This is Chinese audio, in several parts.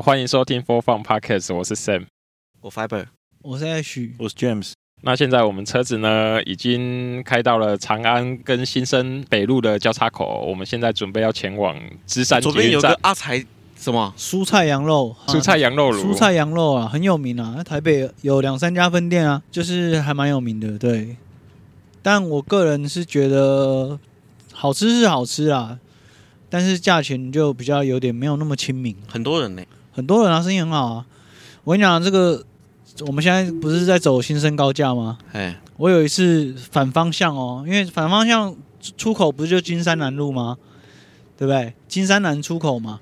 好，欢迎收听 Four Fun Podcast，我是 Sam，我 Fiber，我是 Ash，我是 James。那现在我们车子呢，已经开到了长安跟新生北路的交叉口，我们现在准备要前往芝山。左边有个阿财什么蔬菜羊肉，蔬菜羊肉炉，蔬菜羊肉啊，很有名啊，台北有两三家分店啊，就是还蛮有名的，对。但我个人是觉得好吃是好吃啊，但是价钱就比较有点没有那么亲民。很多人呢、欸，很多人啊，生意很好啊。我跟你讲，这个。我们现在不是在走新生高架吗？哎，我有一次反方向哦，因为反方向出口不是就金山南路吗？对不对？金山南出口嘛。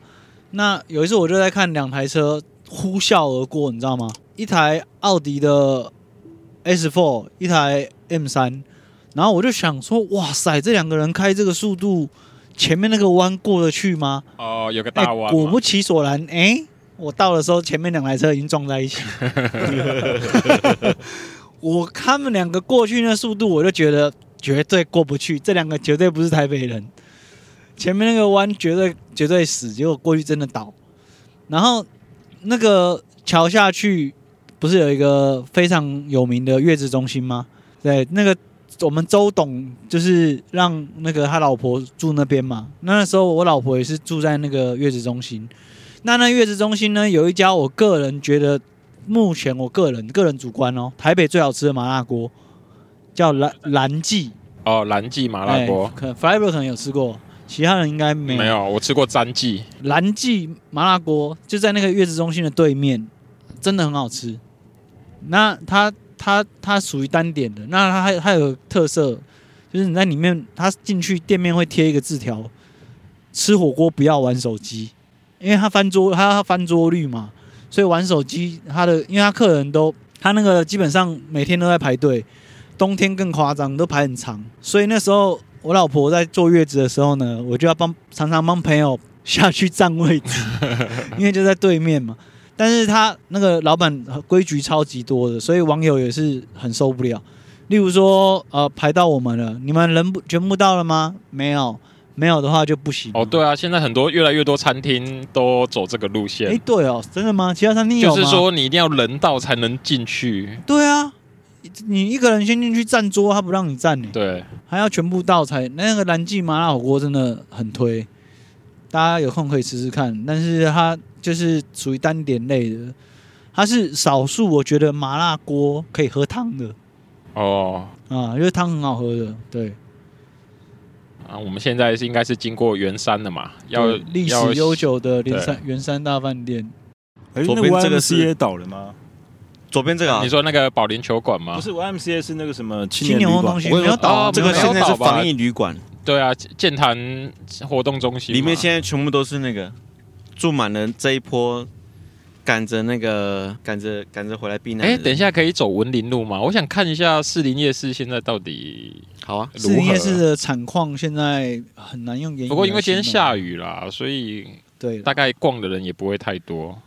那有一次我就在看两台车呼啸而过，你知道吗？一台奥迪的 S4，一台 M3，然后我就想说，哇塞，这两个人开这个速度，前面那个弯过得去吗？哦，有个大弯。果不其然，哎。我到的时候，前面两台车已经撞在一起。我他们两个过去那速度，我就觉得绝对过不去。这两个绝对不是台北人。前面那个弯绝对绝对死，结果过去真的倒。然后那个桥下去，不是有一个非常有名的月子中心吗？对，那个我们周董就是让那个他老婆住那边嘛。那时候我老婆也是住在那个月子中心。那那月子中心呢，有一家，我个人觉得，目前我个人个人主观哦，台北最好吃的麻辣锅，叫蓝 蓝记哦，蓝记麻辣锅，欸、可能 Fiber 可能有吃过，其他人应该没有。没有，我吃过詹记蓝记麻辣锅，就在那个月子中心的对面，真的很好吃。那它它它属于单点的，那它还它有特色，就是你在里面，它进去店面会贴一个字条，吃火锅不要玩手机。因为他翻桌，他要翻桌率嘛，所以玩手机，他的，因为他客人都，他那个基本上每天都在排队，冬天更夸张，都排很长。所以那时候我老婆在坐月子的时候呢，我就要帮常常帮朋友下去占位置，因为就在对面嘛。但是他那个老板规矩超级多的，所以网友也是很受不了。例如说，呃，排到我们了，你们人不全部到了吗？没有。没有的话就不行哦。对啊，现在很多越来越多餐厅都走这个路线。哎，对哦，真的吗？其他餐厅？就是说你一定要人到才能进去。对啊，你一个人先进去占桌，他不让你占呢。对，还要全部到才。那个蓝记麻辣火锅真的很推，大家有空可以试试看。但是它就是属于单点类的，它是少数我觉得麻辣锅可以喝汤的。哦，啊，因为汤很好喝的，对。啊，我们现在是应该是经过圆山的嘛，要历史悠久的圆山圆山大饭店。左边这个是也倒了吗？左边这个，你说那个保龄球馆吗？不是，YMCA 是那个什么青年活动中心，没有倒，这个现在是防疫旅馆。对啊，健谈活动中心里面现在全部都是那个住满了这一波。赶着那个，赶着赶着回来避难。哎，等一下可以走文林路吗？我想看一下士林夜市现在到底好啊。士林夜市的产况现在很难用言语。不过因为今天下雨啦，所以对大概逛的人也不会太多。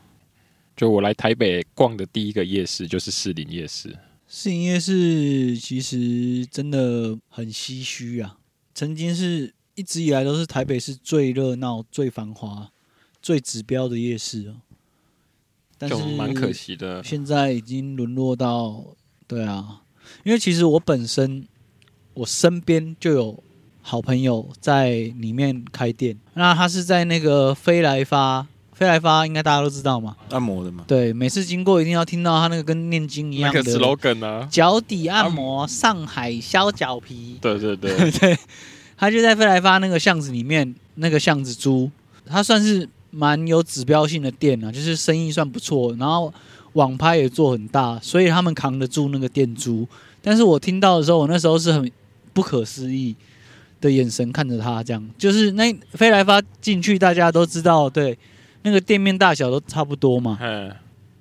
就我来台北逛的第一个夜市就是士林夜市。士林夜市其实真的很唏嘘啊，曾经是一直以来都是台北市最热闹、最繁华、最指标的夜市哦。但是蛮可惜的，现在已经沦落到，对啊，因为其实我本身我身边就有好朋友在里面开店，那他是在那个飞来发，飞来发应该大家都知道嘛，按摩的嘛，对，每次经过一定要听到他那个跟念经一样的 slogan 啊，脚底按摩，上海削脚皮，对对对。对，他就在飞来发那个巷子里面，那个巷子租，他算是。蛮有指标性的店啊，就是生意算不错，然后网拍也做很大，所以他们扛得住那个店租。但是我听到的时候，我那时候是很不可思议的眼神看着他，这样就是那飞来发进去，大家都知道，对，那个店面大小都差不多嘛。嗯。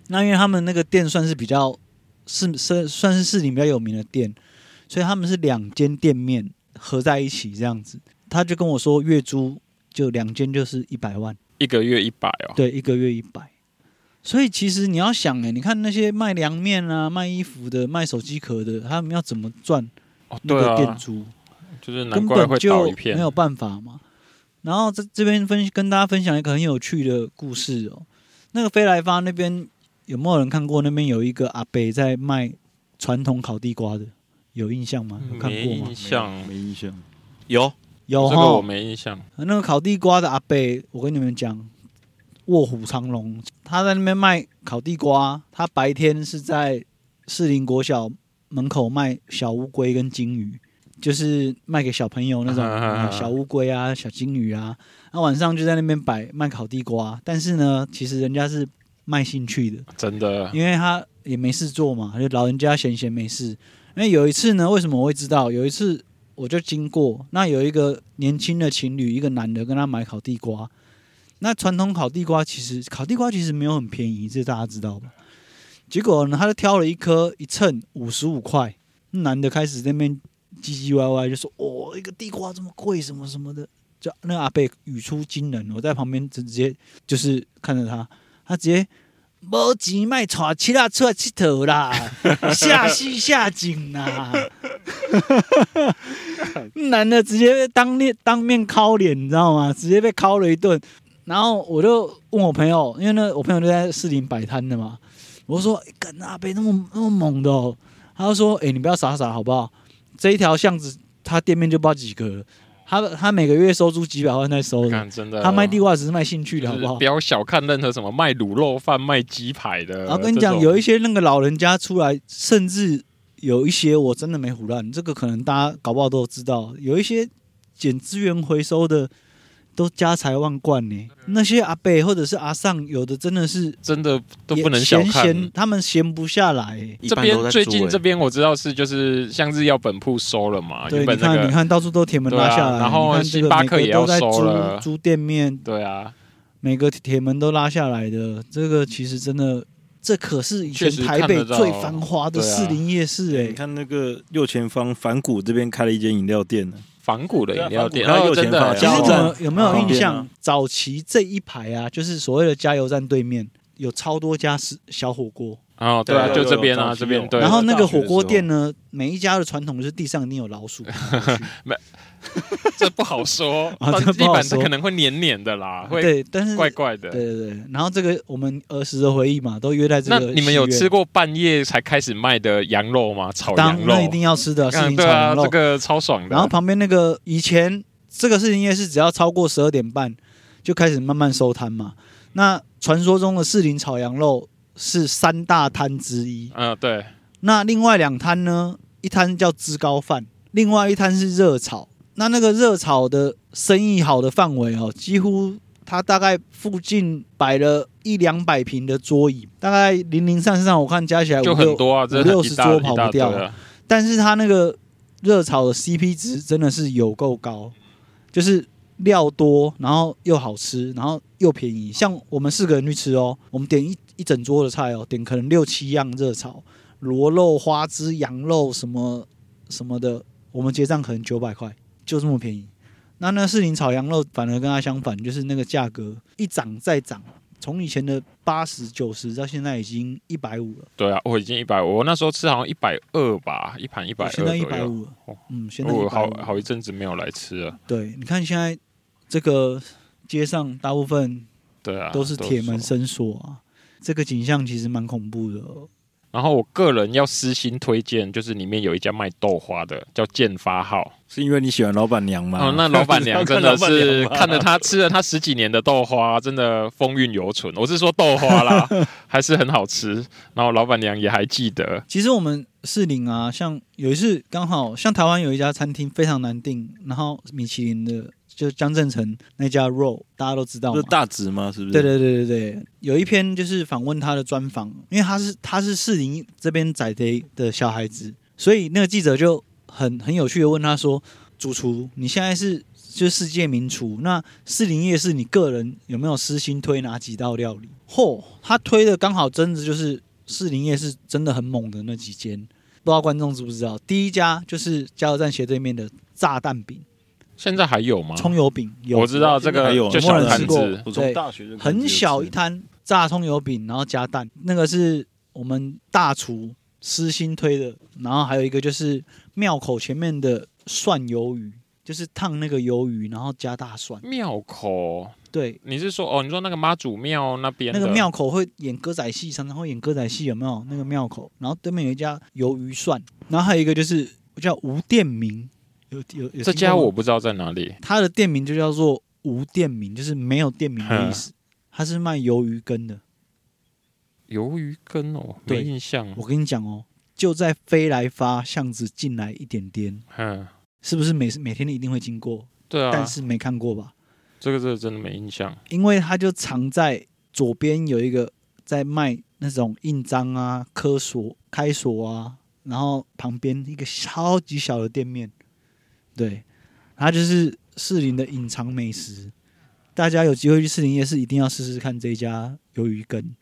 那因为他们那个店算是比较是是算是市里比较有名的店，所以他们是两间店面合在一起这样子。他就跟我说，月租就两间就是一百万。一个月一百哦，对，一个月一百。所以其实你要想哎，你看那些卖凉面啊、卖衣服的、卖手机壳的，他们要怎么赚那个店租？哦啊、就是难怪会倒一片，根本就没有办法嘛。然后在这边分跟大家分享一个很有趣的故事哦。那个飞来发那边有没有人看过？那边有一个阿伯在卖传统烤地瓜的，有印象吗？有看过吗？没印象，没印象。有有这个我齁。没印象。那个烤地瓜的阿伯，我跟你们讲，卧虎藏龙，他在那边卖烤地瓜，他白天是在士林国小门口卖小乌龟跟金鱼，就是卖给小朋友那种、呃小乌龟啊、小金鱼啊。那晚上就在那边摆卖烤地瓜，但是呢，其实人家是卖兴趣的，真的，因为他也没事做嘛，就老人家闲闲没事。因为有一次呢，为什么我会知道？有一次我就经过，那有一个年轻的情侣，一个男的跟他买烤地瓜。那传统烤地瓜其实烤地瓜其实没有很便宜，这大家知道吧？结果呢，他就挑了一颗一称五十五块，男的开始那边唧唧歪歪，就说：“哦，一个地瓜这么贵，什么什么的。”就那阿伯语出惊人，我在旁边直接就是看着他，他直接没钱卖带其他出来佚佗啦，下戏下井啦。男的直接被当面当面敲脸，你知道吗？直接被敲了一顿。然后我就问我朋友，因为呢，我朋友就在士林摆摊的嘛。我说：“干、欸、阿伯那么那么猛的、哦？”他就说：“哎、欸，你不要傻傻好不好？这一条巷子他店面就不知道几个，他他每个月收租几百万在收的。真的，他卖地瓜只是卖兴趣的，好不好？不要小看任何什么卖卤肉饭、卖鸡排的。然后跟你讲，有一些那个老人家出来，甚至有一些我真的没胡乱，这个可能大家搞不好都知道，有一些捡资源回收的。”都家财万贯呢，那些阿伯或者是阿上，有的真的是真的都不能小看，闲他们闲不下来。这边最近这边我知道是就是像日药本铺收了嘛，对，那个、你看你看到处都铁门拉下来，啊、然后星巴克也要收了，租店面，对啊，每个铁门都拉下来的，这个其实真的，这可是以前台北最繁华的士林夜市哎、欸，你看那个右前方反谷这边开了一间饮料店呢。仿古的饮料店，然后真的，其实你们有没有印象？早期这一排啊，就是所谓的加油站对面有超多家是小火锅。哦，对啊，就这边啊，这边对。然后那个火锅店呢，每一家的传统就是地上一定有老鼠。没，这不好说 啊。地板是可能会黏黏的啦，会对，但是怪怪的。对对对。然后这个我们儿时的回忆嘛，都约在这个。那你们有吃过半夜才开始卖的羊肉吗？炒羊肉，那一定要吃的，士林炒羊肉，这个超爽的。然后旁边那个以前这个士林夜市，只要超过十二点半就开始慢慢收摊嘛。那传说中的士林炒羊肉。是三大摊之一，嗯，对。那另外两摊呢？一摊叫芝高饭，另外一摊是热炒。那那个热炒的生意好的范围哦，几乎它大概附近摆了一两百平的桌椅，大概零零散散，我看加起来就很多啊，五六十桌跑不掉。但是它那个热炒的 CP 值真的是有够高，就是。料多，然后又好吃，然后又便宜。像我们四个人去吃哦，我们点一一整桌的菜哦，点可能六七样热炒，螺肉、花枝、羊肉什么什么的，我们结账可能九百块，就这么便宜。那那士林炒羊肉反而跟它相反，就是那个价格一涨再涨，从以前的八十九十到现在已经一百五了。对啊，我已经一百五，我那时候吃好像一百二吧，一盘一百二。现在一百五了，嗯，现在我好好一阵子没有来吃了。对，你看现在。这个街上大部分对啊都是铁门伸缩啊，这个景象其实蛮恐怖的。然后我个人要私心推荐，就是里面有一家卖豆花的，叫建发号，是因为你喜欢老板娘吗？哦，那老板娘 真的是看着他吃了他十几年的豆花，真的风韵犹存。我是说豆花啦，还是很好吃。然后老板娘也还记得。其实我们士林啊，像有一次刚好像台湾有一家餐厅非常难订，然后米其林的。就江振成那家肉，大家都知道，是大直吗？是不是？对对对对对，有一篇就是访问他的专访，因为他是他是士林这边仔的的小孩子，所以那个记者就很很有趣的问他说：“主厨，你现在是就是世界名厨，那士林夜市你个人有没有私心推哪几道料理？”嚯，他推的刚好真的就是士林夜市真的很猛的那几间，不知道观众知不知道？第一家就是加油站斜对面的炸弹饼。现在还有吗？葱油饼有，我知道这个还有，就小摊子，对，很小一摊炸葱油饼，然后加蛋，那个是我们大厨私心推的。然后还有一个就是庙口前面的蒜鱿鱼，就是烫那个鱿鱼，然后加大蒜。庙口，对，你是说哦？你说那个妈祖庙那边那个庙口会演歌仔戏，常常会演歌仔戏，有没有？那个庙口，然后对面有一家鱿鱼蒜，然后还有一个就是叫吴店名，有有有。这家我不知道在哪里，他的店名就叫做无店名，就是没有店名的意思。他是卖鱿鱼羹的。鱿鱼羹哦，没印象。我跟你讲哦，就在飞来发巷子进来一点点，嗯，是不是每每天一定会经过？对啊，但是没看过吧？这个这个真的没印象，因为他就藏在左边有一个在卖那种印章啊、科锁、开锁啊，然后旁边一个超级小的店面，对，它就是士林的隐藏美食。大家有机会去士林夜市，一定要试试看这一家鱿鱼羹。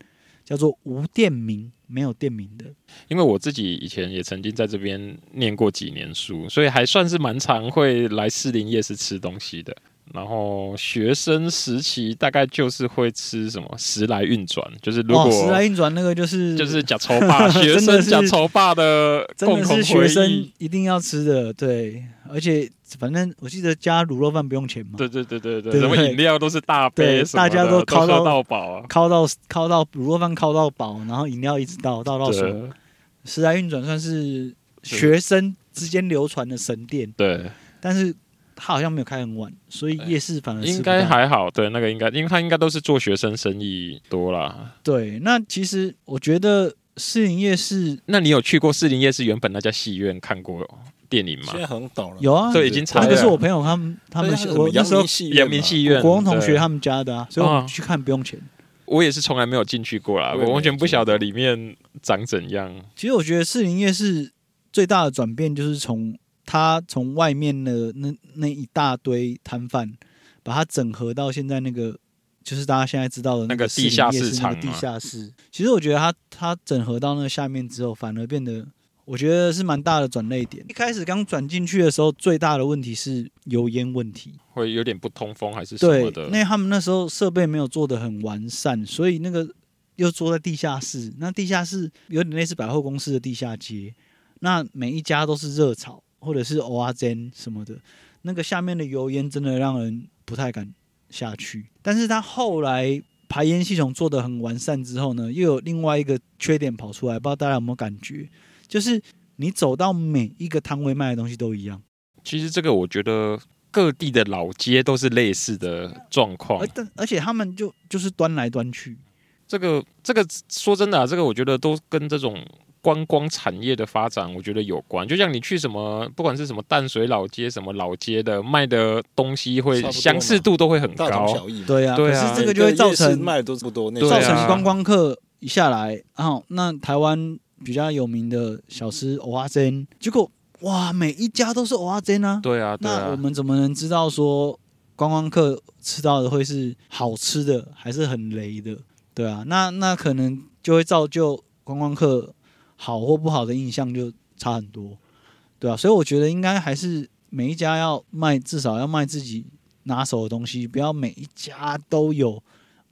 叫做无店名，没有店名的。因为我自己以前也曾经在这边念过几年书，所以还算是蛮常会来士林夜市吃东西的。然后学生时期大概就是会吃什么时来运转，就是如果、哦、时来运转那个就是就是呷粗饱，学生呷粗饱的共同回忆，学生一定要吃的，对，而且反正我记得加卤肉饭不用钱嘛，对对对对对，什么饮料都是大杯，大家都靠到到饱啊，靠到靠到卤肉饭靠到饱，然后饮料一直倒倒到手，时来运转算是学生之间流传的神殿，对，但是。他好像没有开很晚，所以夜市反而应该还好。对，那个应该，因为他应该都是做学生生意多啦。对，那其实我觉得士林夜市，那你有去过士林夜市原本那家戏院看过电影吗？现在很懂了。有啊，对，已经拆了。那个是我朋友他们他们我那时候阳明戏院国光同学他们家的啊，所以我去看不用钱。我也是从来没有进去过啦，我完全不晓得里面长怎样。其实我觉得士林夜市最大的转变就是从。他从外面的那那一大堆摊贩，把它整合到现在那个，就是大家现在知道的那个地下市场。地下室，其实我觉得他他整合到那个下面之后，反而变得我觉得是蛮大的转捩点。一开始刚转进去的时候，最大的问题是油烟问题，会有点不通风还是什么的。对，那他们那时候设备没有做的很完善，所以那个又坐在地下室，那地下室有点类似百货公司的地下街，那每一家都是热炒。或者是蚵仔煎什么的，那个下面的油烟真的让人不太敢下去。但是它后来排烟系统做得很完善之后呢，又有另外一个缺点跑出来，不知道大家有没有感觉？就是你走到每一个摊位卖的东西都一样。其实这个我觉得各地的老街都是类似的状况，而但而且他们就就是端来端去。这个这个说真的啊，这个我觉得都跟这种。观光产业的发展，我觉得有关。就像你去什么，不管是什么淡水老街、什么老街的，卖的东西会相似度都会很高。对啊，对啊。可是这个就会造成卖的都差不多，造成观光客一下来，然后那台湾比较有名的小吃蚵仔煎，结果哇，每一家都是蚵仔煎啊。对啊，那我们怎么能知道说观光客吃到的会是好吃的，还是很雷的？对啊，那那可能就会造就观光客。好或不好的印象就差很多，对啊，所以我觉得应该还是每一家要卖，至少要卖自己拿手的东西，不要每一家都有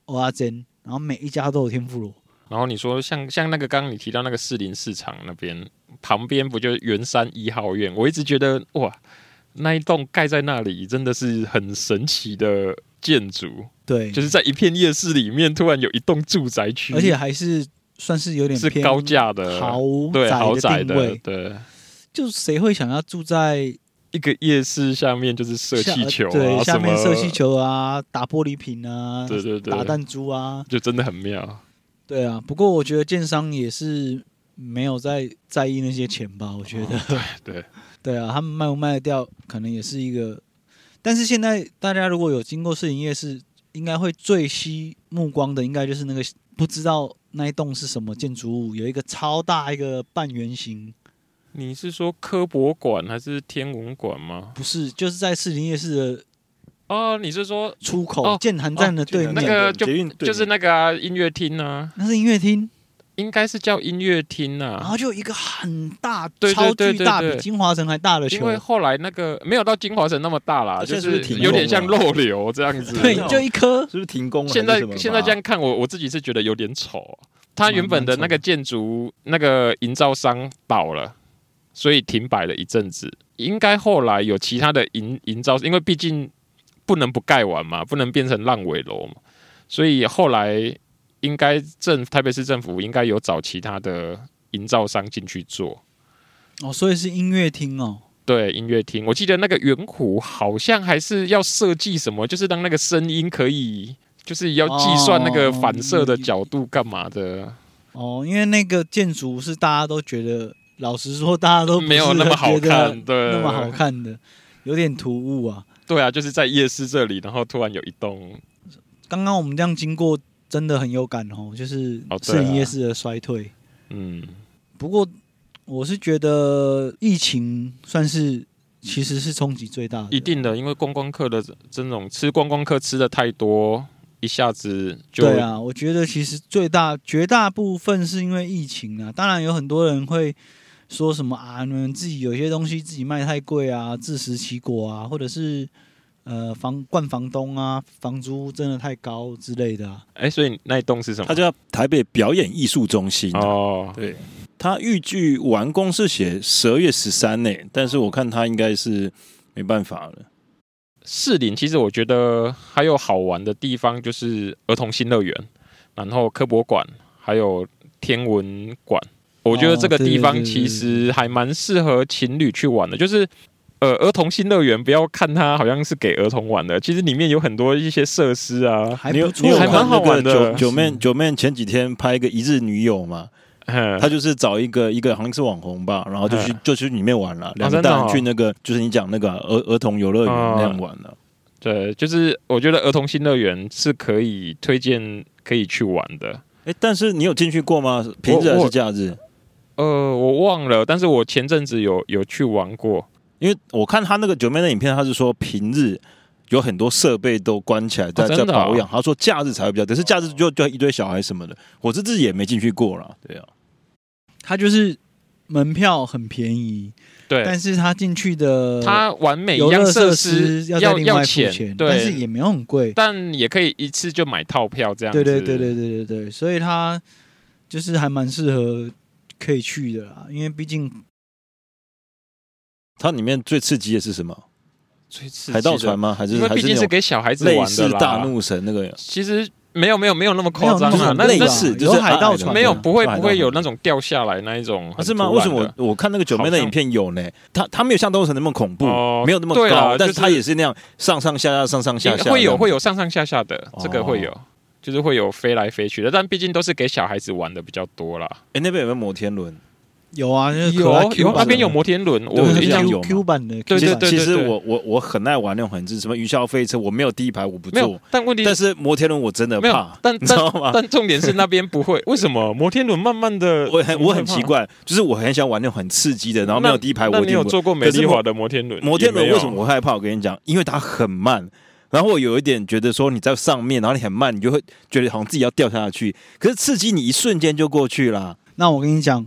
欧阿珍，然后每一家都有天妇罗。然后你说像像那个刚刚你提到那个士林市场那边旁边不就是圆山一号院？我一直觉得哇，那一栋盖在那里真的是很神奇的建筑。对，就是在一片夜市里面突然有一栋住宅区，而且还是。算是有点是高价的豪对豪宅的对，对，就谁会想要住在一个夜市下面？就是射气球啊，对，下面射气球啊，打玻璃瓶啊，对对对，打弹珠啊，就真的很妙。对啊，不过我觉得建商也是没有在在意那些钱吧？我觉得，对对 对啊，他们卖不卖得掉，可能也是一个。但是现在大家如果有经过市营夜市，应该会最吸目光的，应该就是那个不知道。那一栋是什么建筑物？有一个超大一个半圆形。你是说科博馆还是天文馆吗？不是，就是在士林夜市的。哦，你是说出口建潭站的对面，那个就就是那个啊，音乐厅呢？那是音乐厅。应该是叫音乐厅呐，然后就有一个很大、对对对对对超巨大，比金华城还大的球。因为后来那个没有到金华城那么大啦，就是有点像漏流这样子。对，就一颗，是不是停工了？现在现在这样看，我我自己是觉得有点丑。它原本的那个建筑那个营造商倒了，所以停摆了一阵子。应该后来有其他的营营造，因为毕竟不能不盖完嘛，不能变成烂尾楼嘛，所以后来应该政台北市政府应该有找其他的营造商进去做。哦，所以是音乐厅哦。对，音乐厅，我记得那个圆弧好像还是要设计什么，就是让那个声音可以，就是要计算那个反射的角度干嘛的。哦，因为那个建筑是大家都觉得，老实说，大家都没有那么好看，对，那么好看的，有点突兀啊。对啊，就是在夜市这里，然后突然有一栋。刚刚我们这样经过，真的很有感哦，就是士林夜市的衰退。哦啊、嗯，不过。我是觉得疫情算是其实是冲击最大的，一定的，因为观光客的这种吃观光客吃的太多，一下子就对啊。我觉得其实最大绝大部分是因为疫情啊，当然有很多人会说什么啊，你们自己有些东西自己卖太贵啊，自食其果啊，或者是呃房冠房东啊，房租真的太高之类的啊。哎，所以那一栋是什么？它叫台北表演艺术中心哦，对。它预计完工是写十二月十三呢，但是我看它应该是没办法了。士林其实我觉得还有好玩的地方，就是儿童新乐园，然后科博馆，还有天文馆。我觉得这个地方其实还蛮适合情侣去玩的。就是呃，儿童新乐园不要看它好像是给儿童玩的，其实里面有很多一些设施啊，还不错，还蛮好玩的。九九妹九妹前几天拍一个一日女友嘛。他就是找一个一个好像是网红吧，然后就去就去里面玩了，两个大人去那个就是你讲那个儿儿童游乐园那样玩了。对，就是我觉得儿童新乐园是可以推荐可以去玩的。哎，但是你有进去过吗？平日还是假日？呃，我忘了，但是我前阵子有有去玩过，因为我看他那个九妹的影片，他是说平日有很多设备都关起来在在保养，他说假日才会比较，可是假日就就一堆小孩什么的，我是自己也没进去过了，对啊。他就是门票很便宜，对，但是他进去的他完美游乐设施要要要钱，对，但是也没有很贵，但也可以一次就买套票这样子。对对对对对对对，所以他就是还蛮适合可以去的啦，因为毕竟它里面最刺激的是什么？最刺激海盗船吗？还是因为毕竟是给小孩子玩的啦，类似大怒神那个，其实。没有没有没有那么夸张啊，那类似就是海盗船，没有不会不会有那种掉下来那一种，是吗？为什么我我看那个九妹的影片有呢？它它没有像大怒神那么恐怖，没有那么高，但是它也是那样上上下下上上下下，会有会有上上下下的，这个会有，就是会有飞来飞去的，但毕竟都是给小孩子玩的比较多啦。哎，那边有没有摩天轮？有啊，有有那边有摩天轮，我印象有 Q 版的。对对对，其实我我我很爱玩那种很智什么云霄飞车，我没有第一排我不坐。但问题但是摩天轮我真的怕，但 知道吗？但重点是那边不会，为什么摩天轮慢慢的？我很我很奇怪，就是我很喜欢玩那种很刺激的，然后没有第一排我。你有坐过美丽华的摩天轮？摩天轮为什么我害怕？我跟你讲，因为它很慢，然后我有一点觉得说你在上面，然后你很慢，你就会觉得好像自己要掉下去。可是刺激你一瞬间就过去了。那我跟你讲。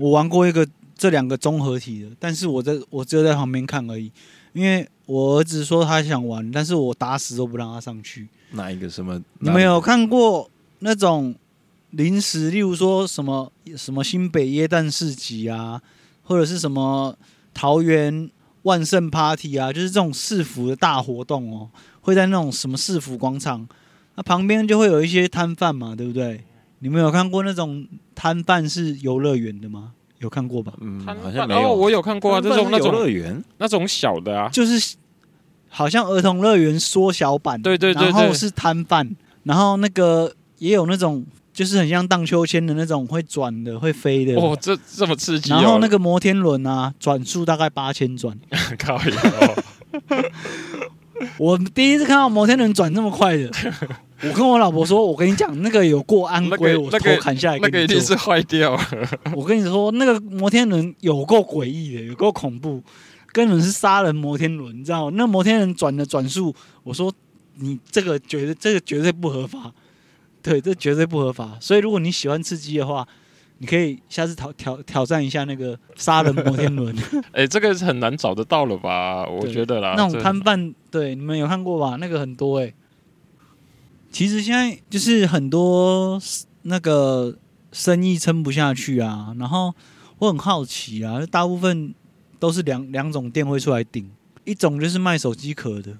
我玩过一个这两个综合体的，但是我在我只有在旁边看而已，因为我儿子说他想玩，但是我打死都不让他上去。哪一个什么？你们有看过那种临时，例如说什么什么新北耶诞市集啊，或者是什么桃园万圣 Party 啊，就是这种市府的大活动哦，会在那种什么市府广场，那旁边就会有一些摊贩嘛，对不对？你们有看过那种摊贩是游乐园的吗？有看过吧？嗯，好像没有。我有看过啊，这种那种游乐园，那种小的啊，就是好像儿童乐园缩小版。对对对，然后是摊贩，然后那个也有那种，就是很像荡秋千的那种，会转的、会飞的。哦，这这么刺激！然后那个摩天轮啊，转速大概八千转。我第一次看到摩天轮转这么快的。我跟我老婆说：“我跟你讲，那个有过安规，我头砍下来。那个一定是坏掉了。我跟你说，那个摩天轮有够诡异的，有够恐怖，根本是杀人摩天轮，你知道吗？那摩天轮转的转速，我说你这个绝对这个绝对不合法，对，这绝对不合法。所以如果你喜欢刺激的话，你可以下次挑挑挑战一下那个杀人摩天轮。哎，这个是很难找得到了吧？我觉得啦，那种摊贩，对，你们有看过吧？那个很多哎、欸。”其实现在就是很多那个生意撑不下去啊，然后我很好奇啊，大部分都是两两种店会出来顶，一种就是卖手机壳的。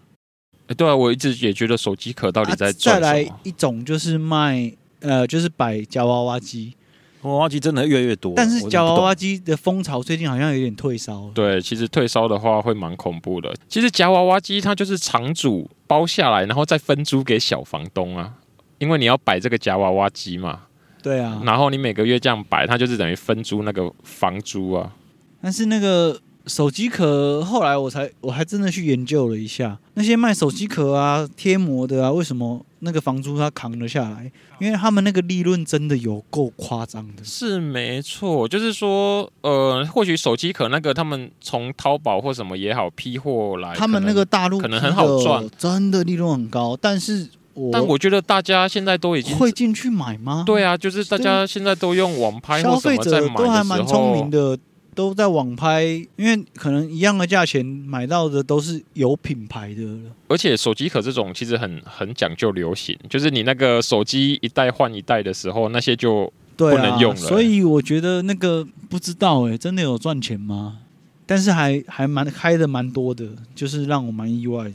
哎，对啊，我一直也觉得手机壳到底在、啊、再来一种就是卖呃，就是摆夹娃娃机。娃娃机真的越来越多，但是夹娃娃机的风潮最近好像有点退烧。对，其实退烧的话会蛮恐怖的。其实夹娃娃机它就是厂主包下来，然后再分租给小房东啊，因为你要摆这个夹娃娃机嘛。对啊，然后你每个月这样摆，它就是等于分租那个房租啊。但是那个手机壳，后来我才我还真的去研究了一下，那些卖手机壳啊、贴膜的啊，为什么？那个房租他扛得下来，因为他们那个利润真的有够夸张的。是没错，就是说，呃，或许手机壳那个他们从淘宝或什么也好批货来，他们那个大陆可能很好赚，真的利润很高。但是我，但我觉觉得大家现在都已经会进去买吗？对啊，就是大家现在都用网拍或什么在买的时候，消费者都还蛮聪明的。都在网拍，因为可能一样的价钱买到的都是有品牌的。而且手机壳这种其实很很讲究流行，就是你那个手机一代换一代的时候，那些就不能用了。啊，所以我觉得那个不知道哎、欸，真的有赚钱吗？但是还还蛮开的蛮多的，就是让我蛮意外的。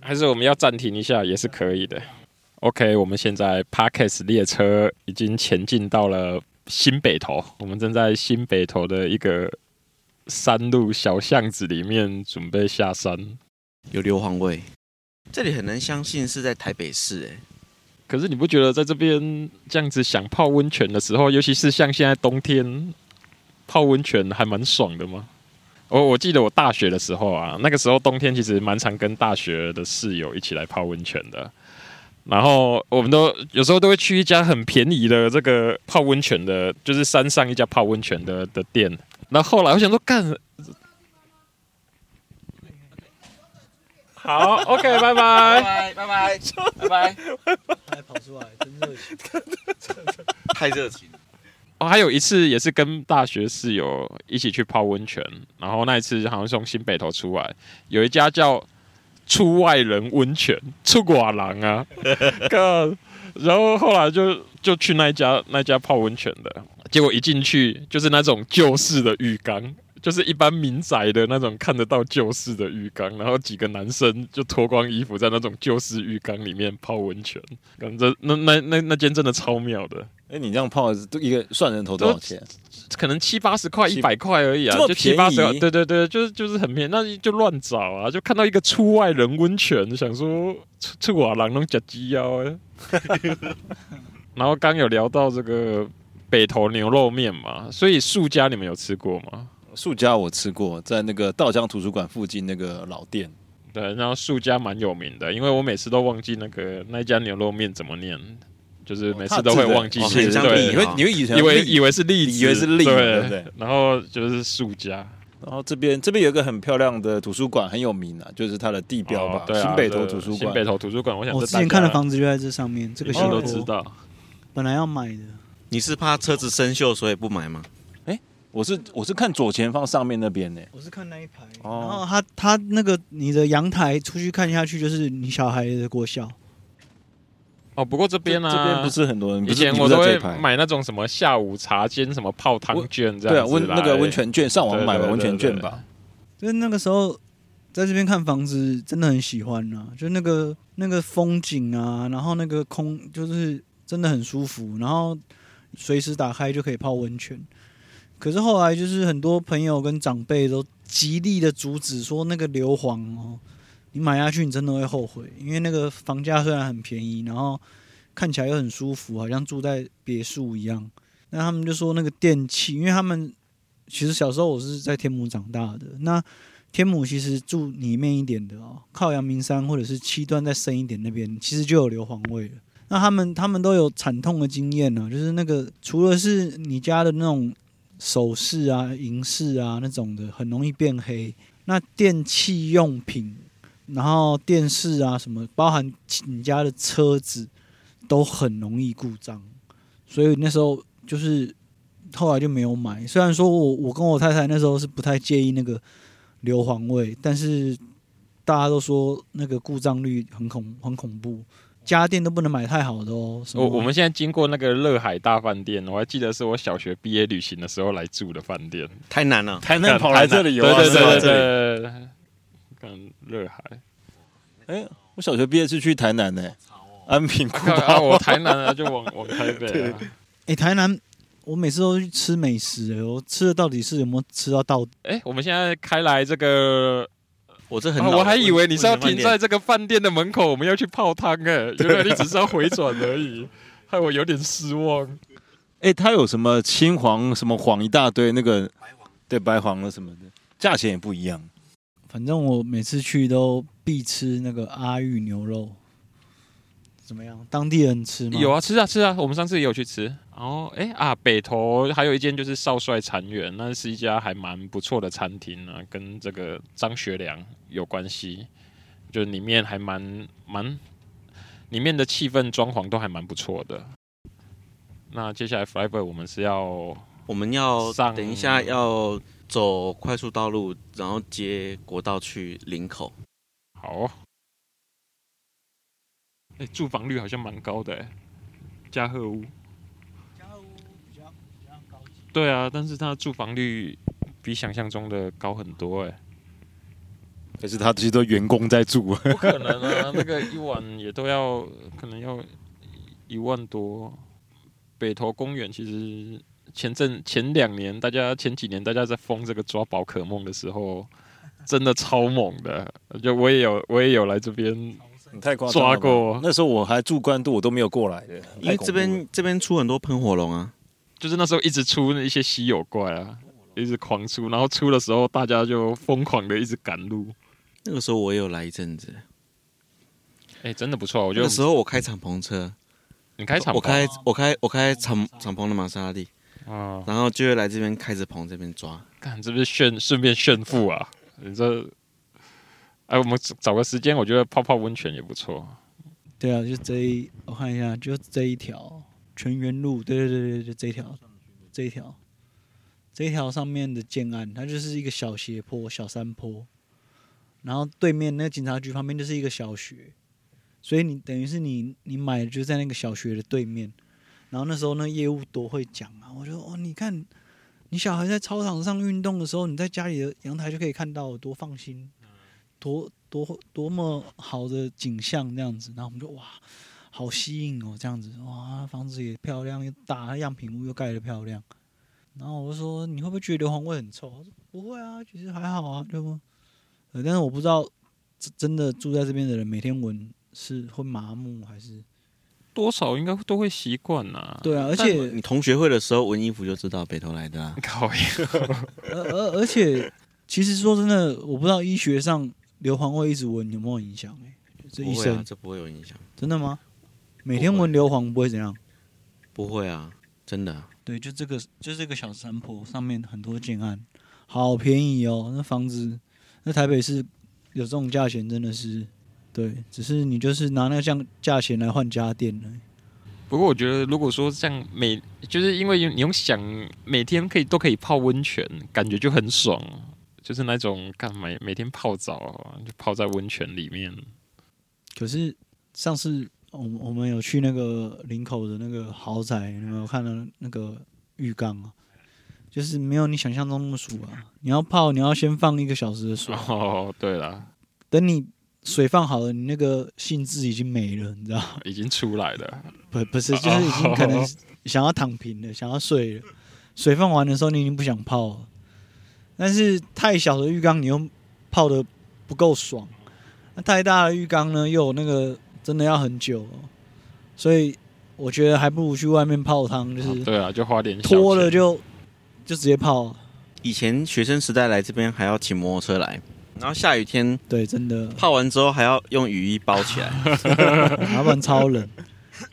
还是我们要暂停一下也是可以的。OK，我们现在 parkas 列车已经前进到了。新北头，我们正在新北头的一个山路小巷子里面准备下山，有硫磺味。这里很难相信是在台北市哎，可是你不觉得在这边这样子想泡温泉的时候，尤其是像现在冬天泡温泉还蛮爽的吗？我我记得我大学的时候啊，那个时候冬天其实蛮常跟大学的室友一起来泡温泉的。然后我们都有时候都会去一家很便宜的这个泡温泉的，就是山上一家泡温泉的的店。那后，后来我想说，干，好，OK，拜拜，拜拜，拜拜，拜拜，还跑出来，真热情，太热情。哦，还有一次也是跟大学室友一起去泡温泉，然后那一次好像从新北头出来，有一家叫。出外人温泉，出寡郎啊！哥，然后后来就就去那家那家泡温泉的，结果一进去就是那种旧式的浴缸，就是一般民宅的那种看得到旧式的浴缸，然后几个男生就脱光衣服在那种旧式浴缸里面泡温泉，感觉那那那那间真的超妙的。哎，你这样泡一个算人头多少钱？可能七八十块、一百块而已啊，就七八十块。对对对，就是就是很便宜，那就乱找啊，就看到一个出外人温泉，想说出瓦郎能夹鸡腰哎。然后刚有聊到这个北投牛肉面嘛，所以素家你们有吃过吗？素家我吃过，在那个道江图书馆附近那个老店。对，然后素家蛮有名的，因为我每次都忘记那个那家牛肉面怎么念。就是每次都会忘记写，对，因为你会以以为以为是栗子，以为是栗，对对。然后就是树家，然后这边这边有一个很漂亮的图书馆，很有名啊，就是它的地标吧，新北投图书馆。新北投图书馆，我想我之前看的房子就在这上面，这个新都知道。本来要买的，你是怕车子生锈所以不买吗？哎，我是我是看左前方上面那边呢，我是看那一排。然后他他那个你的阳台出去看下去，就是你小孩的国小。哦，不过这边呢、啊，这边不是很多人。以前我都会买那种什么下午茶兼什么泡汤券这样子。对啊，温那个温泉券，上网买吧温泉券吧。就是那个时候在这边看房子，真的很喜欢啊，就那个那个风景啊，然后那个空就是真的很舒服，然后随时打开就可以泡温泉。可是后来就是很多朋友跟长辈都极力的阻止，说那个硫磺哦。你买下去，你真的会后悔，因为那个房价虽然很便宜，然后看起来又很舒服，好像住在别墅一样。那他们就说那个电器，因为他们其实小时候我是在天母长大的，那天母其实住里面一点的哦，靠阳明山或者是七段再深一点那边，其实就有硫磺味了。那他们他们都有惨痛的经验呢，就是那个除了是你家的那种首饰啊、银饰啊那种的，很容易变黑。那电器用品。然后电视啊什么，包含你家的车子，都很容易故障，所以那时候就是后来就没有买。虽然说我我跟我太太那时候是不太介意那个硫磺味，但是大家都说那个故障率很恐很恐怖。家电都不能买太好的哦。我我们现在经过那个乐海大饭店，我还记得是我小学毕业旅行的时候来住的饭店。太难了，太难跑来这里游啊！对对对对对，看热海。哎，我小学毕业是去台南呢，安平。啊，我台南啊，就往往台北。哎，台南，我每次都去吃美食，哎，我吃的到底是有没有吃到到？哎，我们现在开来这个。我这很，我还以为你是要停在这个饭店的门口，我们要去泡汤哎，原来你只是要回转而已，害我有点失望。哎，它有什么青黄什么黄一大堆，那个对白黄的什么的，价钱也不一样。反正我每次去都必吃那个阿玉牛肉。怎么样？当地人吃吗？有啊，吃啊吃啊！我们上次也有去吃。然后，哎啊，北投还有一间就是少帅禅园，那是一家还蛮不错的餐厅啊，跟这个张学良有关系。就里面还蛮蛮，里面的气氛、装潢都还蛮不错的。那接下来 Flyber 我们是要，我们要上，等一下要走快速道路，然后接国道去林口。好。哎、欸，住房率好像蛮高的哎，嘉贺屋。嘉禾屋比较比较高级。对啊，但是它住房率比想象中的高很多哎。可是他其实都员工在住。不可能啊，那个一晚也都要，可能要一万多。北投公园其实前阵前两年，大家前几年大家在疯这个抓宝可梦的时候，真的超猛的。就我也有，我也有来这边。你太夸张了！抓过，那时候我还住关渡，我都没有过来的。因为这边这边出很多喷火龙啊，就是那时候一直出那一些稀有怪啊，一直狂出，然后出的时候大家就疯狂的一直赶路。那个时候我也有来一阵子，哎、欸，真的不错。我觉得那时候我开敞篷车，你开敞篷？我开我开我开敞敞篷的玛莎拉蒂啊，然后就会来这边开着棚这边抓，看这不是炫顺便炫富啊？你这。哎，我们找个时间，我觉得泡泡温泉也不错。对啊，就这一，我看一下，就这一条泉源路，对对对对，就这一条，这一条，这一条上面的建案，它就是一个小斜坡、小山坡，然后对面那个警察局旁边就是一个小学，所以你等于是你你买的就在那个小学的对面，然后那时候那业务多会讲啊，我说哦，你看你小孩在操场上运动的时候，你在家里的阳台就可以看到，多放心。多多多么好的景象这样子，然后我们就哇，好吸引哦，这样子哇，房子也漂亮又大，样品屋又盖得漂亮。然后我就说，你会不会觉得硫磺味很臭？他说不会啊，其实还好啊，对不？呃，但是我不知道真的住在这边的人每天闻是会麻木还是多少应该都会习惯呐。对啊，而且你同学会的时候闻衣服就知道北投来的啊。靠而而而且其实说真的，我不知道医学上。硫磺味一直闻有没有影响？哎，这医生、啊、这不会有影响，真的吗？每天闻硫磺不会怎样？不会啊，真的。对，就这个，就这个小山坡上面很多建案，好便宜哦。那房子，那台北市有这种价钱，真的是对。只是你就是拿那个价价钱来换家电了。不过我觉得，如果说像每，就是因为你用想每天可以都可以泡温泉，感觉就很爽。就是那种干每每天泡澡，就泡在温泉里面。可是上次我我们有去那个林口的那个豪宅，有没有看到那个浴缸啊？就是没有你想象中那么舒服啊！你要泡，你要先放一个小时的水。哦，对了，等你水放好了，你那个兴致已经没了，你知道？已经出来了。不，不是，就是已经可能想要躺平了，想要睡了。水放完的时候，你已经不想泡了。但是太小的浴缸你又泡的不够爽，那太大的浴缸呢又有那个真的要很久，所以我觉得还不如去外面泡汤，就是对啊，就花点脱了就就直接泡。以前学生时代来这边还要骑摩托车来，然后下雨天对真的泡完之后还要用雨衣包起来，麻烦超冷，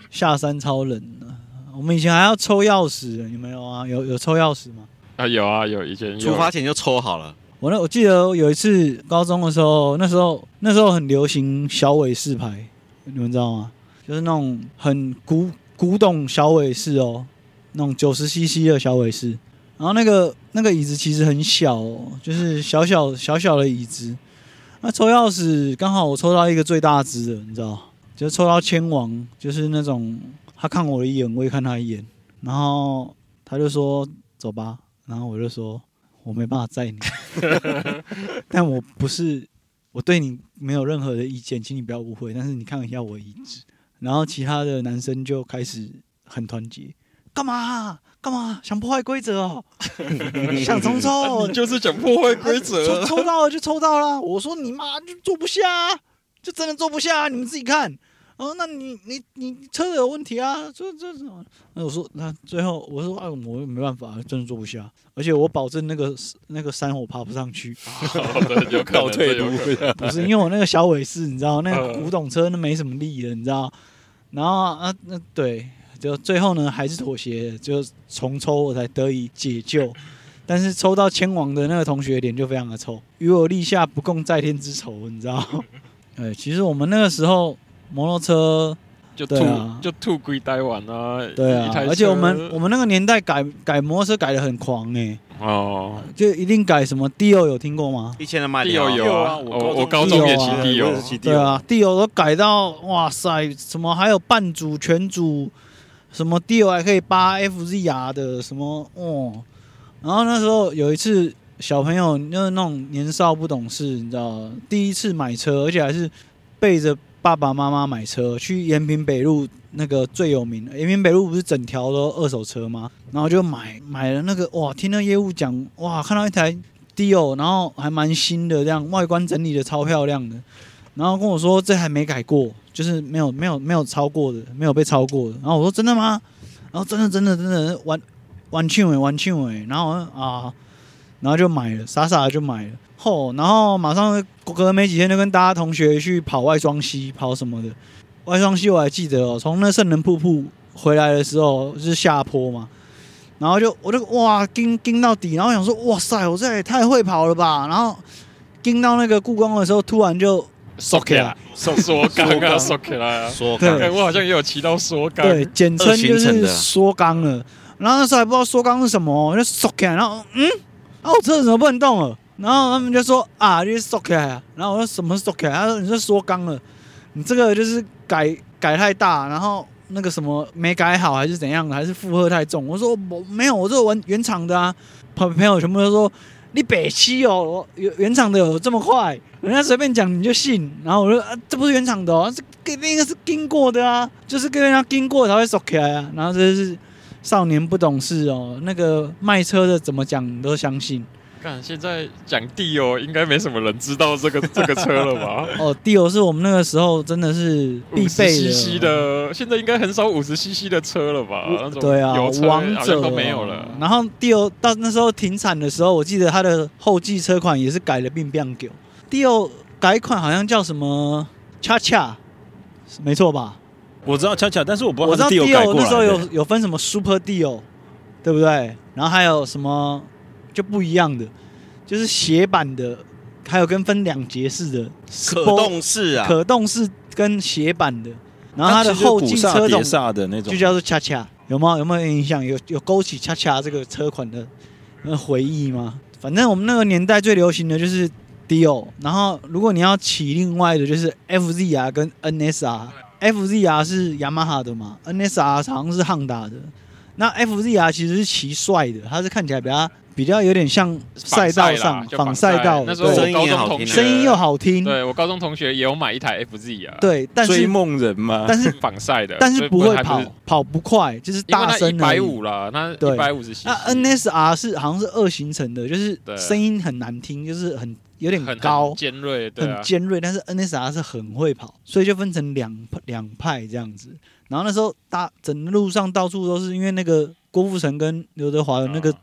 下山超冷的。我们以前还要抽钥匙，有没有啊？有有抽钥匙吗？啊有啊有，以前出发前就抽好了。我那我记得有一次高中的时候，那时候那时候很流行小尾式牌，你们知道吗？就是那种很古古董小尾式哦，那种九十 CC 的小伟士。然后那个那个椅子其实很小哦，就是小小小小的椅子。那抽钥匙刚好我抽到一个最大只的，你知道，就抽到千王，就是那种他看我一眼，我也看他一眼，然后他就说走吧，然后我就说我没办法载你，但我不是我对你没有任何的意见，请你不要误会，但是你看一下我椅子，然后其他的男生就开始很团结。干嘛？干嘛？想破坏规则哦？想重抽？你就是想破坏规则。抽抽到了就抽到了。我说你妈就坐不下，就真的坐不下。你们自己看。哦，那你你你车子有问题啊？这这什么？那我说那最后我说啊，我没办法，真的坐不下。而且我保证那个那个山我爬不上去。倒退路。不是因为我那个小尾式，你知道那个古董车那没什么力的，你知道。然后啊那对。就最后呢，还是妥协，就重抽，我才得以解救。但是抽到千王的那个同学脸就非常的臭，与我立下不共戴天之仇，你知道？哎，其实我们那个时候摩托车就吐，啊、就吐归呆完啊。对啊，而且我们我们那个年代改改摩托车改的很狂哎、欸。哦，就一定改什么 Dio 有听过吗？以前的麦 Dio 有啊，我我高中也骑 Dio，对啊，Dio 都改到哇塞，什么还有半组全组。什么 Dio 还可以扒 FZR 的什么哦，然后那时候有一次小朋友就是那种年少不懂事，你知道，第一次买车，而且还是背着爸爸妈妈买车去延平北路那个最有名的延平北路不是整条都二手车吗？然后就买买了那个哇，听那业务讲哇，看到一台 Dio，然后还蛮新的，这样外观整理的超漂亮的，然后跟我说这还没改过。就是没有没有没有超过的，没有被超过的。然后我说真的吗？然后真的真的真的完完庆伟完庆伟。然后啊，然后就买了，傻傻的就买了。后然后马上隔没几天就跟大家同学去跑外双溪，跑什么的。外双溪我还记得哦，从那圣人瀑布回来的时候是下坡嘛。然后就我就哇跟跟到底，然后想说哇塞，我这也太会跑了吧。然后跟到那个故宫的时候，突然就。缩起来，缩缩缸啊，缩起来啊，缩缸。我好像也有骑到缩缸，对，简称就是缩缸了。然后那时候还不知道缩缸是什么，就缩起来。然后嗯，啊，我车子怎么不能动了？然后他们就说啊，就是缩起来啊。然后我说什么缩起来？他说你是缩缸了，你这个就是改改太大，然后那个什么没改好还是怎样的，还是负荷太重。我说我没有，我这个原原厂的啊。朋朋友全部都说。你北汽哦，原原厂的有这么快？人家随便讲你就信？然后我说啊，这不是原厂的哦，这个那个是经过的啊，就是跟人家经过才会熟起来啊。然后这是少年不懂事哦，那个卖车的怎么讲你都相信。看现在讲 Dio，应该没什么人知道这个 这个车了吧？哦，Dio 是我们那个时候真的是必备的。CC 的，现在应该很少五十 CC 的车了吧？对啊，王者都没有了。然后 Dio 到那时候停产的时候，我记得它的后继车款也是改了并变狗。Dio 改款好像叫什么恰恰，没错吧？我知道恰恰，但是我不知道。我知道 Dio 那时候有有分什么 Super Dio，对不对？然后还有什么？就不一样的，就是斜板的，还有跟分两节式的可动式啊，可动式跟斜板的，然后它的后进车种就叫做恰恰，有吗？有没有印象？有有勾起恰恰这个车款的那回忆吗？反正我们那个年代最流行的就是 Dio，然后如果你要起另外的，就是 FZR 跟 NSR，FZR 是雅马哈的嘛，NSR 好像是汉达的。那 FZR 其实是骑帅的，它是看起来比较。比较有点像赛道上仿赛道，那时候我高中同学声音又好听，对我高中同学也有买一台 FZ 啊，对，但是追梦人嘛，但是仿赛的，但是不会跑，跑不快，就是大声一百五啦，那一百五十那 NSR 是好像是二行程的，就是声音很难听，就是很有点高尖锐，很尖锐，但是 NSR 是很会跑，所以就分成两两派这样子。然后那时候大整路上到处都是，因为那个郭富城跟刘德华的那个。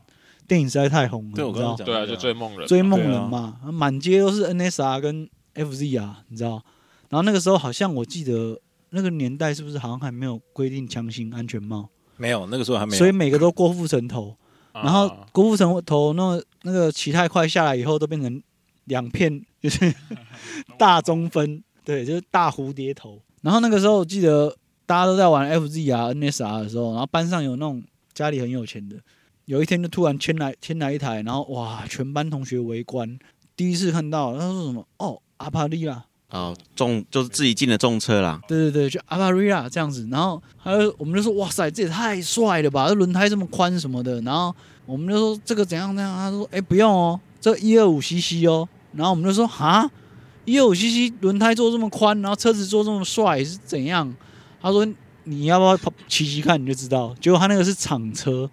电影实在太红了，对，我刚刚对啊，就追梦人，追梦人嘛，满、啊、街都是 NSR 跟 FZ 啊，你知道？然后那个时候好像我记得那个年代是不是好像还没有规定强行安全帽？没有，那个时候还没有，所以每个都郭富城头，然后郭富城头那那个骑太快下来以后都变成两片，就 是大中分，对，就是大蝴蝶头。然后那个时候我记得大家都在玩 FZ 啊 NSR 的时候，然后班上有那种家里很有钱的。有一天就突然牵来牵来一台，然后哇，全班同学围观，第一次看到，他说什么？哦，阿帕利亚，哦，重就是自己进的重车啦。对对对，就 Abarilla 这样子。然后还有我们就说，哇塞，这也太帅了吧！这轮胎这么宽什么的。然后我们就说这个怎样怎样。他说，哎，不用哦，这一二五 CC 哦。然后我们就说，哈，一二五 CC 轮胎做这么宽，然后车子做这么帅是怎样？他说，你要不要跑骑骑看，你就知道。结果他那个是厂车。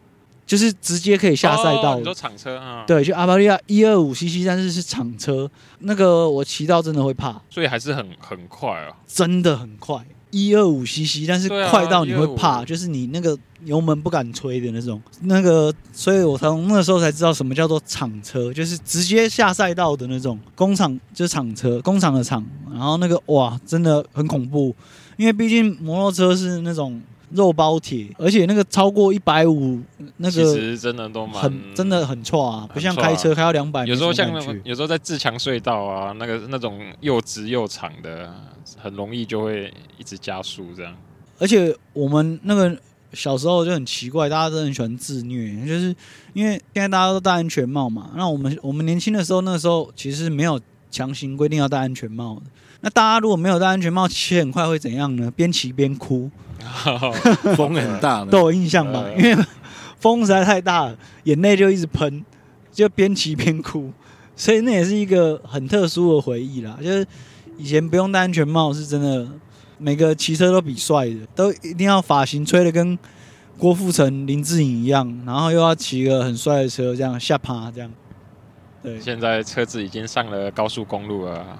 就是直接可以下赛道，很多厂车啊，对，就阿巴利亚一二五 CC，但是是厂车，那个我骑到真的会怕，所以还是很很快啊，真的很快，一二五 CC，但是快到你会怕，就是你那个油门不敢吹的那种，那个，所以我从那时候才知道什么叫做厂车，就是直接下赛道的那种。工厂，就是厂车，工厂的厂，然后那个哇，真的很恐怖，因为毕竟摩托车是那种。肉包铁，而且那个超过一百五，那个其实真的都蛮很真的很错啊，不像开车开到两百。有时候像有时候在自强隧道啊，那个那种又直又长的，很容易就会一直加速这样。而且我们那个小时候就很奇怪，大家都很喜欢自虐，就是因为现在大家都戴安全帽嘛。那我们我们年轻的时候，那个时候其实没有强行规定要戴安全帽的。那大家如果没有戴安全帽，骑很快会怎样呢？边骑边哭。风很大，都有印象吧？因为风实在太大了，眼泪就一直喷，就边骑边哭，所以那也是一个很特殊的回忆啦。就是以前不用戴安全帽，是真的，每个骑车都比帅的，都一定要发型吹的跟郭富城、林志颖一样，然后又要骑个很帅的车，这样下趴这样。对，现在车子已经上了高速公路了，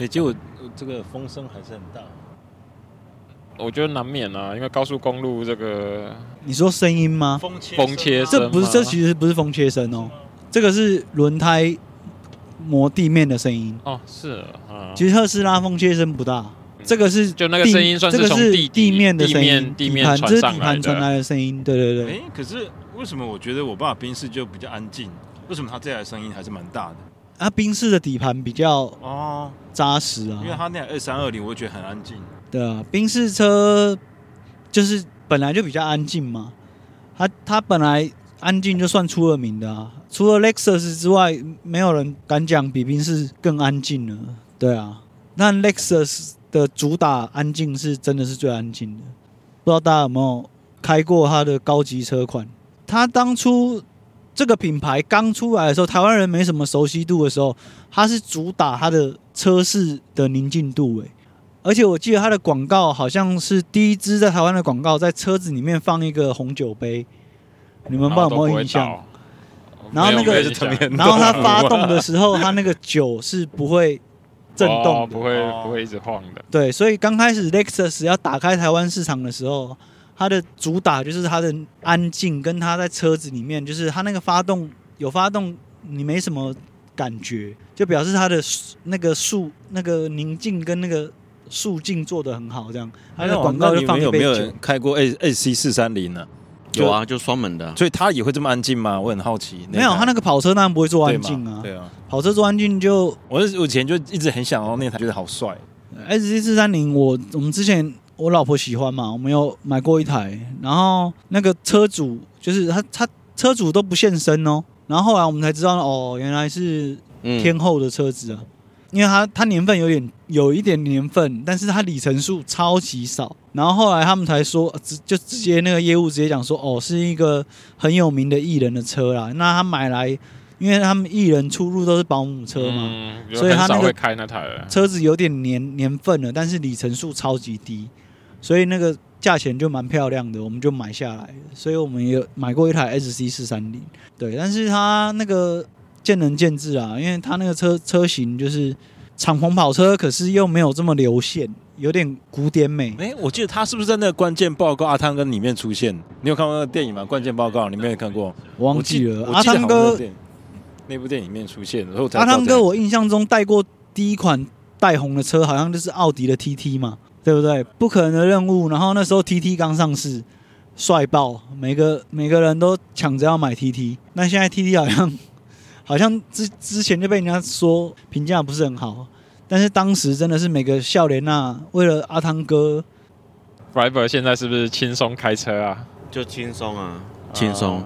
哎，结果这个风声还是很大。我觉得难免啊，因为高速公路这个，你说声音吗？风切，风切声，这不是，这其实不是风切声哦，这个是轮胎磨地面的声音哦。是啊，其实特斯拉风切声不大，这个是就那个声音算是从地地面的声音，地面这是底盘传来的声音。对对对。哎，可是为什么我觉得我爸宾士就比较安静？为什么他这台声音还是蛮大的？啊，宾士的底盘比较哦扎实啊，因为他那台二三二零，我觉得很安静。对啊，宾士车就是本来就比较安静嘛，它它本来安静就算出了名的啊，除了 Lexus 之外，没有人敢讲比宾士更安静了。对啊，那 Lexus 的主打安静是真的是最安静的，不知道大家有没有开过它的高级车款？它当初这个品牌刚出来的时候，台湾人没什么熟悉度的时候，它是主打它的车室的宁静度诶。而且我记得它的广告好像是第一支在台湾的广告，在车子里面放一个红酒杯，你们不知道有没有印象？然后那个，然后它发动的时候，它那个酒是不会震动的，不会不会一直晃的。对，所以刚开始 Lexus 要打开台湾市场的时候，它的主打就是它的安静，跟它在车子里面，就是它那个发动有发动，你没什么感觉，就表示它的那个速那个宁静跟那个。速进做的很好，这样。它的广告就放一杯酒。有没有开过 A S C 四三零呢？有啊，就双门的。所以它也会这么安静吗？我很好奇。没有，它那个跑车当然不会做安静啊。对啊，跑车做安静就……我我以前就一直很想要那台，觉得好帅。S C 四三零，我我们之前我老婆喜欢嘛，我们有买过一台。然后那个车主就是他，他车主都不现身哦。然后后来我们才知道，哦，原来是天后的车子啊。因为他他年份有点有一点年份，但是他里程数超级少。然后后来他们才说，直就直接那个业务直接讲说，哦，是一个很有名的艺人的车啦。那他买来，因为他们艺人出入都是保姆车嘛，嗯、所以他那个开那台车子有点年年份了，但是里程数超级低，所以那个价钱就蛮漂亮的，我们就买下来。所以我们也买过一台 S C 四三零，对，但是它那个。见仁见智啊，因为它那个车车型就是敞篷跑车，可是又没有这么流线，有点古典美。哎、欸，我记得它是不是在那个关键报告阿汤哥里面出现？你有看过那个电影吗？关键报告你没有看过？我忘记了。阿汤哥那部电影里面出现，然后阿汤哥，我印象中带过第一款带红的车，好像就是奥迪的 TT 嘛，对不对？不可能的任务。然后那时候 TT 刚上市，帅爆，每个每个人都抢着要买 TT。那现在 TT 好像。好像之之前就被人家说评价不是很好，但是当时真的是每个笑莲呐，为了阿汤哥，Fiber 现在是不是轻松开车啊？就轻松啊，轻松。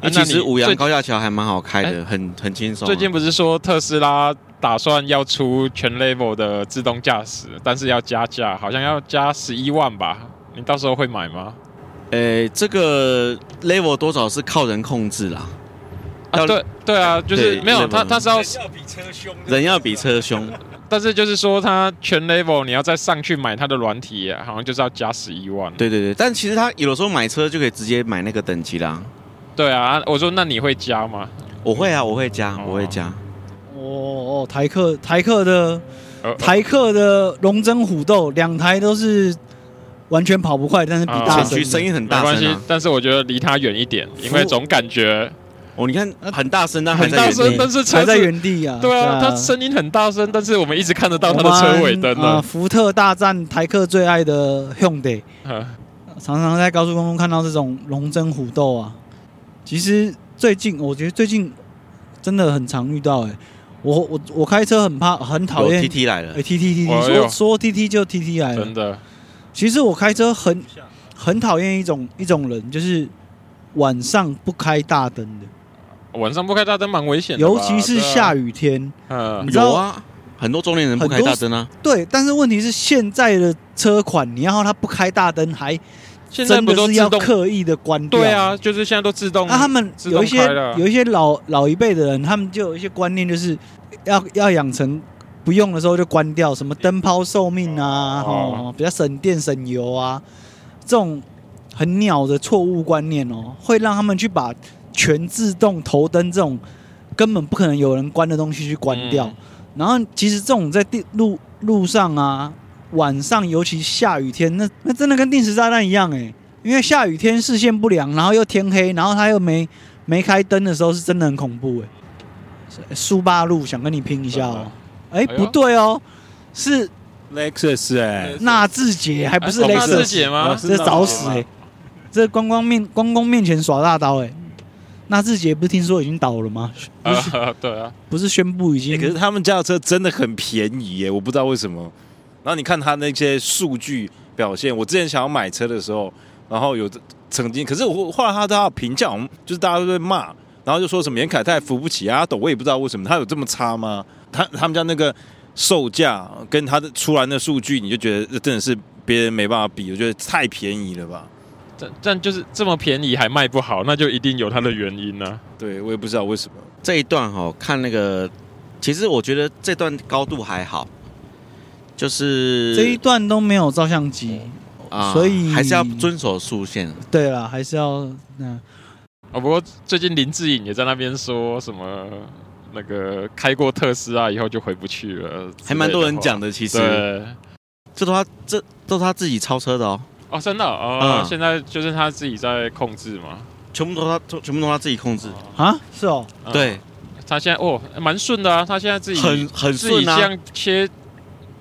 那其实五羊高架桥还蛮好开的，欸、很很轻松、啊。最近不是说特斯拉打算要出全 level 的自动驾驶，但是要加价，好像要加十一万吧？你到时候会买吗？呃、欸，这个 level 多少是靠人控制啦。啊，对对啊，就是没有他，他是要人要比车凶，人要比车凶。但是就是说，他全 level 你要再上去买他的软体，好像就是要加十一万。对对对，但其实他有的时候买车就可以直接买那个等级啦。对啊，我说那你会加吗？我会啊，我会加，我会加。哦哦哦，台客台客的台客的龙争虎斗，两台都是完全跑不快，但是比大声，声音很大声、啊。没关系，但是我觉得离他远一点，因为总感觉。哦，你看很大声，但很大声，但是车在原地啊。对啊，他声音很大声，但是我们一直看得到他的车尾灯啊。福特大战台客最爱的 Hyundai，常常在高速公路看到这种龙争虎斗啊。其实最近，我觉得最近真的很常遇到。哎，我我我开车很怕，很讨厌 TT 来了。哎，TT TT 说说 TT 就 TT 来了。真的。其实我开车很很讨厌一种一种人，就是晚上不开大灯的。晚上不开大灯蛮危险的，尤其是下雨天。嗯，有啊，很多中年人不开大灯啊。对，但是问题是现在的车款，你要他不开大灯，还真的是要刻意的关掉。对啊，就是现在都自动。那他们有一些有一些老老一辈的人，他们就有一些观念，就是要要养成不用的时候就关掉，什么灯泡寿命啊，哦，比较省电省油啊，这种很鸟的错误观念哦，会让他们去把。全自动头灯这种根本不可能有人关的东西去关掉，然后其实这种在地路路上啊，晚上尤其下雨天，那那真的跟定时炸弹一样哎，因为下雨天视线不良，然后又天黑，然后他又没没开灯的时候，是真的很恐怖哎。苏八路想跟你拼一下哦，哎不对哦，是 Lexus 哎，纳智捷还不是雷克萨斯吗？这找死哎，这光光面光光面前耍大刀哎。纳智捷不是听说已经倒了吗？啊，对啊，不是宣布已经、欸？可是他们家的车真的很便宜耶，我不知道为什么。然后你看他那些数据表现，我之前想要买车的时候，然后有曾经，可是我后来他的评价，就是大家都在骂，然后就说什么严凯泰扶不起阿斗，我也不知道为什么，他有这么差吗？他他们家那个售价跟他的出来的数据，你就觉得真的是别人没办法比，我觉得太便宜了吧。但但就是这么便宜还卖不好，那就一定有它的原因呢、啊。对，我也不知道为什么这一段哈、哦，看那个，其实我觉得这段高度还好，就是这一段都没有照相机啊，所以还是要遵守速限。对了，还是要那。哦，不过最近林志颖也在那边说什么，那个开过特斯拉以后就回不去了，还蛮多人讲的。其实，对这都他这都他自己超车的哦。哦，真的哦，嗯、现在就是他自己在控制嘛，全部都他，全部都他自己控制啊？是哦，对，嗯、他现在哦，蛮顺的啊，他现在自己很很顺啊，这样切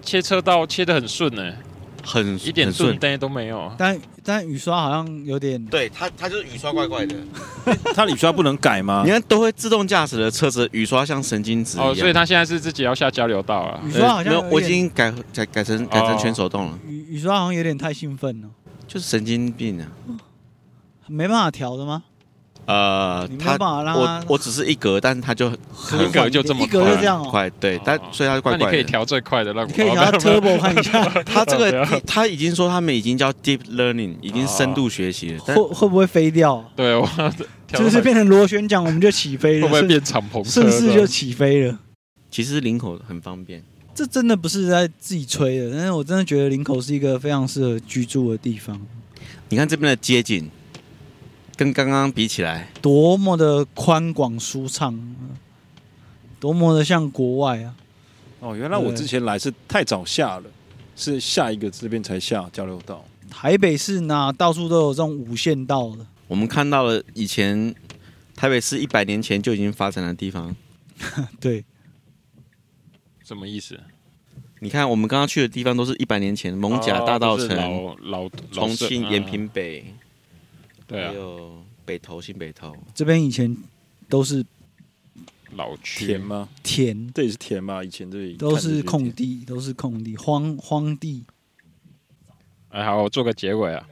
切车道切的很顺呢，很一点顺呆都没有。但但雨刷好像有点，对它它就是雨刷怪怪的，它雨刷不能改吗？你看都会自动驾驶的车子，雨刷像神经质一样，哦，所以他现在是自己要下交流道啊。雨刷好像我已经改改改成改成全手动了。哦雨刷好像有点太兴奋了，就是神经病啊！没办法调的吗？呃，他我我只是一格，但是他就一格 就这么一格就这样快，对，但所以他怪怪的。那你可以调最快的那个，可以调 Turbo 看一下。他这个他已经说他们已经叫 Deep Learning，已经深度学习了。会会不会飞掉？对，我就是变成螺旋桨，我们就起飞了。会不会变敞篷车？顺势就起飞了。其实领口很方便。这真的不是在自己吹的，但是我真的觉得林口是一个非常适合居住的地方。你看这边的街景，跟刚刚比起来，多么的宽广舒畅，多么的像国外啊！哦，原来我之前来是太早下了，是下一个这边才下交流道。台北市呢，到处都有这种五线道的。我们看到了以前台北市一百年前就已经发展的地方，对。什么意思？你看，我们刚刚去的地方都是一百年前，蒙甲大道城、老老重庆延平北，对啊，还有北投新北投，这边以前都是老田吗？田，这里是田吗？以前这里都是空地，都是空地，荒荒地。哎，好，我做个结尾啊。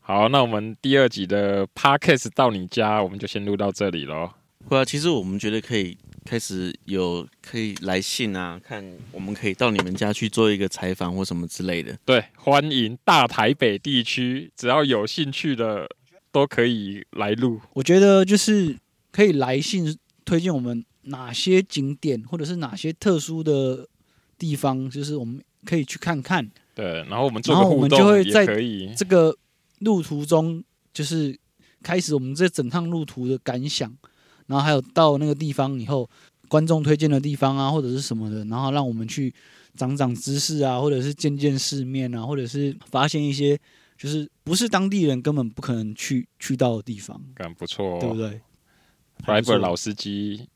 好，那我们第二集的 Podcast 到你家，我们就先录到这里喽。对啊，其实我们觉得可以。开始有可以来信啊，看我们可以到你们家去做一个采访或什么之类的。对，欢迎大台北地区，只要有兴趣的都可以来录。我觉得就是可以来信推荐我们哪些景点，或者是哪些特殊的地方，就是我们可以去看看。对，然后我们做个然后我们互动就会在可以。这个路途中，就是开始我们这整趟路途的感想，然后还有到那个地方以后，观众推荐的地方啊，或者是什么的，然后让我们去长长知识啊，或者是见见世面啊，或者是发现一些就是不是当地人根本不可能去去到的地方，感不错、哦，对不对？？Fiber 老司机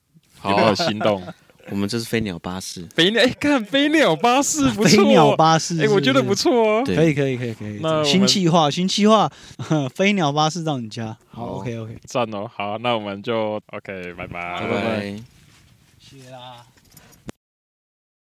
有好没有心动？我们这是飞鸟巴士，飞鸟，哎，看飞鸟巴士不错，飞鸟巴士哎，我觉得不错，哦。可以可以可以可以新计划新计划，飞鸟巴士到你家，好好 OK OK，赞哦，好，那我们就 OK，拜拜，拜拜。谢啦。